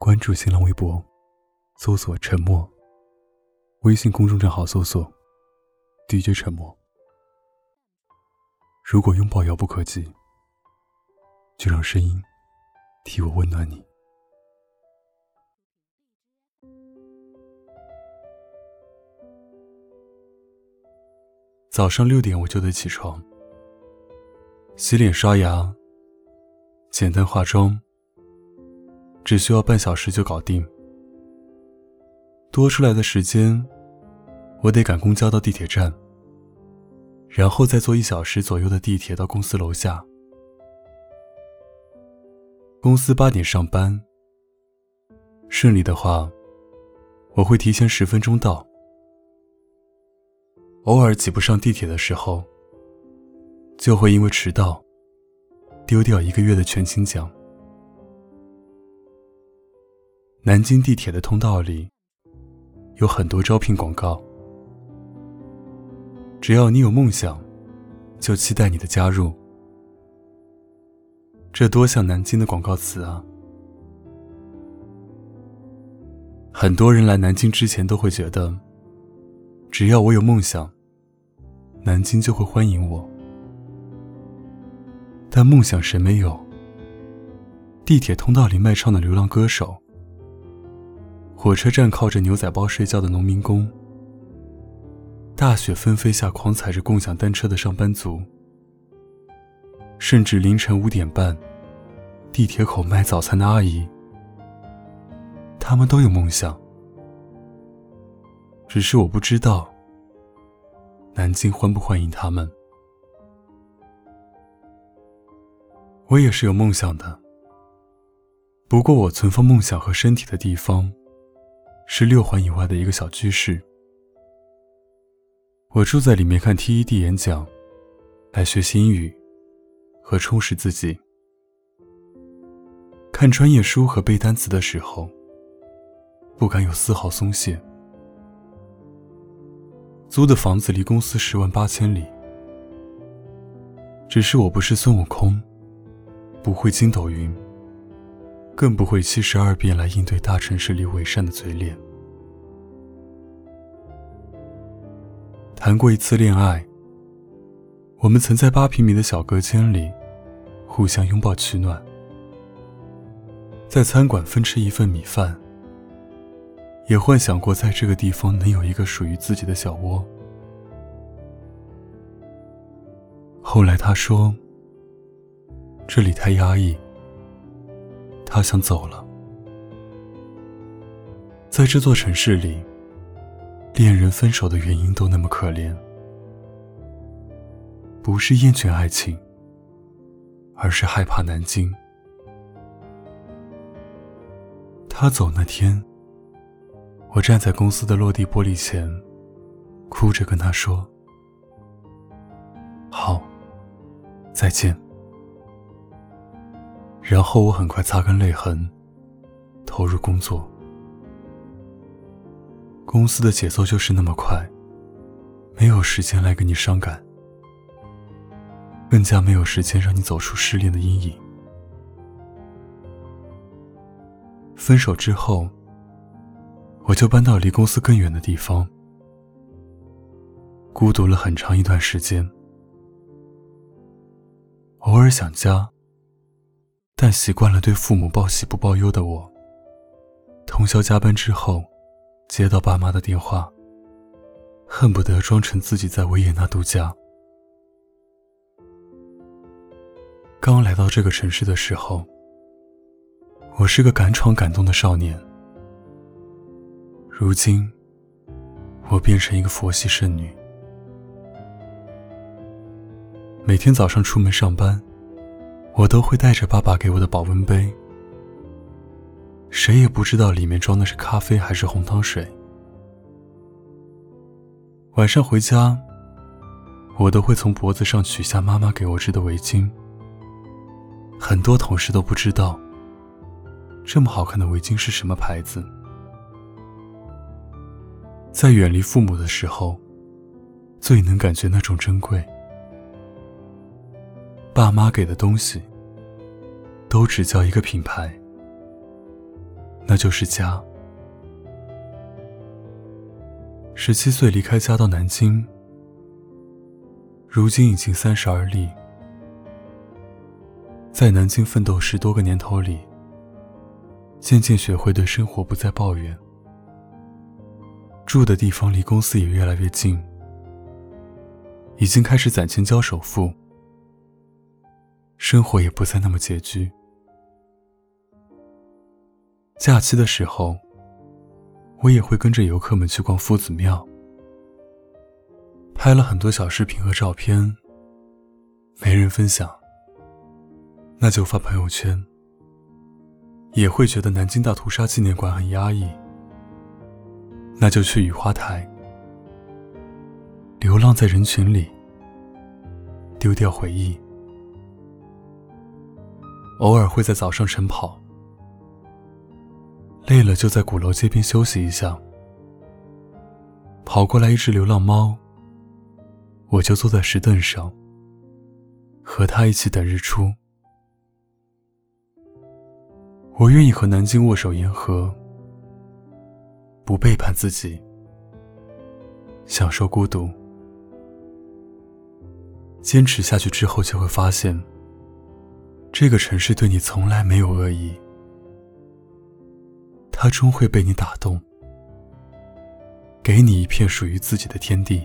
关注新浪微博，搜索“沉默”。微信公众账号搜索 “DJ 沉默”。如果拥抱遥不可及，就让声音替我温暖你。早上六点我就得起床，洗脸刷牙，简单化妆，只需要半小时就搞定。多出来的时间，我得赶公交到地铁站，然后再坐一小时左右的地铁到公司楼下。公司八点上班，顺利的话，我会提前十分钟到。偶尔挤不上地铁的时候，就会因为迟到丢掉一个月的全勤奖。南京地铁的通道里有很多招聘广告，只要你有梦想，就期待你的加入。这多像南京的广告词啊！很多人来南京之前都会觉得，只要我有梦想。南京就会欢迎我，但梦想谁没有？地铁通道里卖唱的流浪歌手，火车站靠着牛仔包睡觉的农民工，大雪纷飞下狂踩着共享单车的上班族，甚至凌晨五点半，地铁口卖早餐的阿姨，他们都有梦想，只是我不知道。南京欢不欢迎他们？我也是有梦想的，不过我存放梦想和身体的地方，是六环以外的一个小居室。我住在里面看 TED 演讲，来学习英语和充实自己。看专业书和背单词的时候，不敢有丝毫松懈。租的房子离公司十万八千里，只是我不是孙悟空，不会筋斗云，更不会七十二变来应对大城市里伪善的嘴脸。谈过一次恋爱，我们曾在八平米的小隔间里互相拥抱取暖，在餐馆分吃一份米饭。也幻想过在这个地方能有一个属于自己的小窝。后来他说：“这里太压抑。”他想走了。在这座城市里，恋人分手的原因都那么可怜，不是厌倦爱情，而是害怕南京。他走那天。我站在公司的落地玻璃前，哭着跟他说：“好，再见。”然后我很快擦干泪痕，投入工作。公司的节奏就是那么快，没有时间来跟你伤感，更加没有时间让你走出失恋的阴影。分手之后。我就搬到离公司更远的地方，孤独了很长一段时间。偶尔想家，但习惯了对父母报喜不报忧的我，通宵加班之后，接到爸妈的电话，恨不得装成自己在维也纳度假。刚来到这个城市的时候，我是个敢闯敢动的少年。如今，我变成一个佛系剩女。每天早上出门上班，我都会带着爸爸给我的保温杯，谁也不知道里面装的是咖啡还是红糖水。晚上回家，我都会从脖子上取下妈妈给我织的围巾。很多同事都不知道，这么好看的围巾是什么牌子。在远离父母的时候，最能感觉那种珍贵。爸妈给的东西，都只叫一个品牌。那就是家。十七岁离开家到南京，如今已经三十而立。在南京奋斗十多个年头里，渐渐学会对生活不再抱怨。住的地方离公司也越来越近，已经开始攒钱交首付，生活也不再那么拮据。假期的时候，我也会跟着游客们去逛夫子庙，拍了很多小视频和照片，没人分享。那就发朋友圈，也会觉得南京大屠杀纪念馆很压抑。那就去雨花台，流浪在人群里，丢掉回忆。偶尔会在早上晨跑，累了就在鼓楼街边休息一下。跑过来一只流浪猫，我就坐在石凳上，和它一起等日出。我愿意和南京握手言和，不背叛自己，享受孤独。坚持下去之后，就会发现，这个城市对你从来没有恶意，它终会被你打动，给你一片属于自己的天地。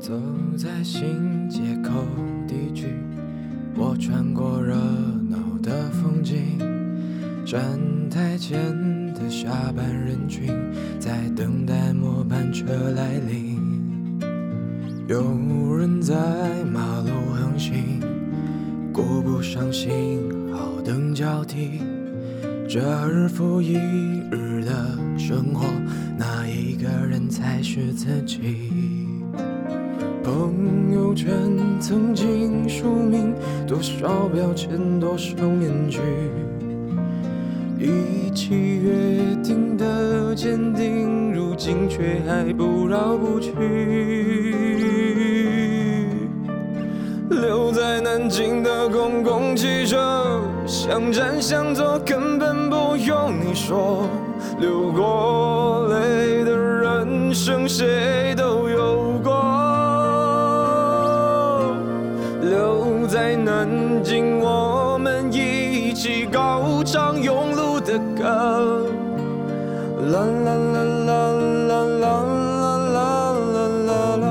走在新街口地区，我穿过热闹的风景。站台前的下班人群，在等待末班车来临。有人在马路横行，顾不上信号灯交替。这日复一日的生活，哪一个人才是自己？朋友圈曾经署名，多少标签，多少面具，一起约定的坚定，如今却还不绕不去。留在南京的公共汽车，想站想坐，根本不用你说。流过泪的人生，谁都歌。啦啦啦啦啦啦啦啦啦啦啦。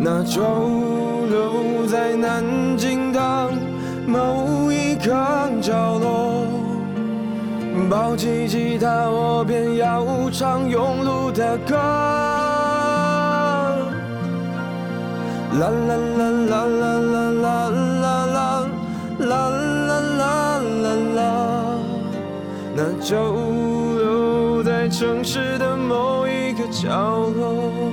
那就留在南京的某一个角落，抱起吉他，我便要唱永路的歌。啦啦啦啦啦啦就留在城市的某一个角落。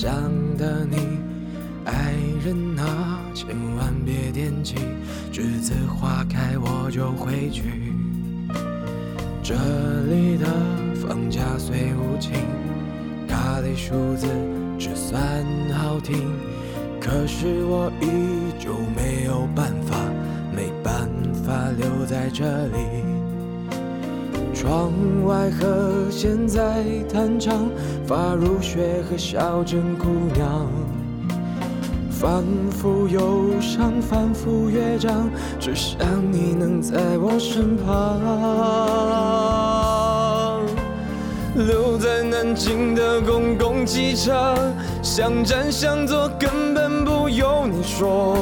想的你，爱人啊，千万别惦记，栀子花开我就回去。这里的房价虽无情，咖喱数字只算好听，可是我依旧没有办法，没办法留在这里。窗外和弦在弹唱，发如雪和小镇姑娘，反复忧伤，反复乐章，只想你能在我身旁。留在南京的公共汽车，想站想坐根本不用你说。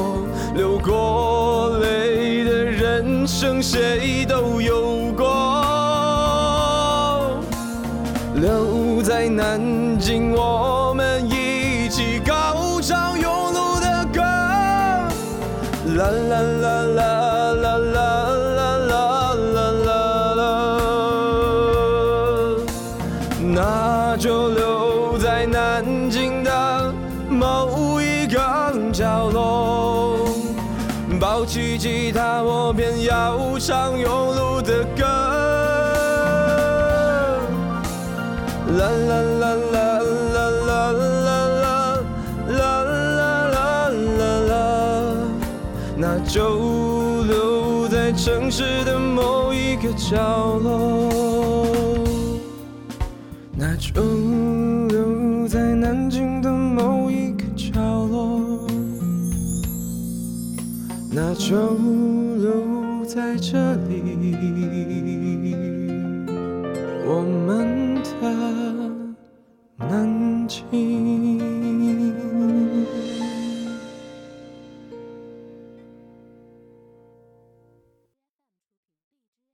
流过泪的人生谁都有南京我们一起高唱《庸碌的歌》，啦啦啦啦啦啦啦啦啦啦，那就留在南京的某一个角落。抱起吉他，我便要唱庸碌的歌。啦啦啦角落，那就留在南京的某一个角落。那就留在这里，我们的南京。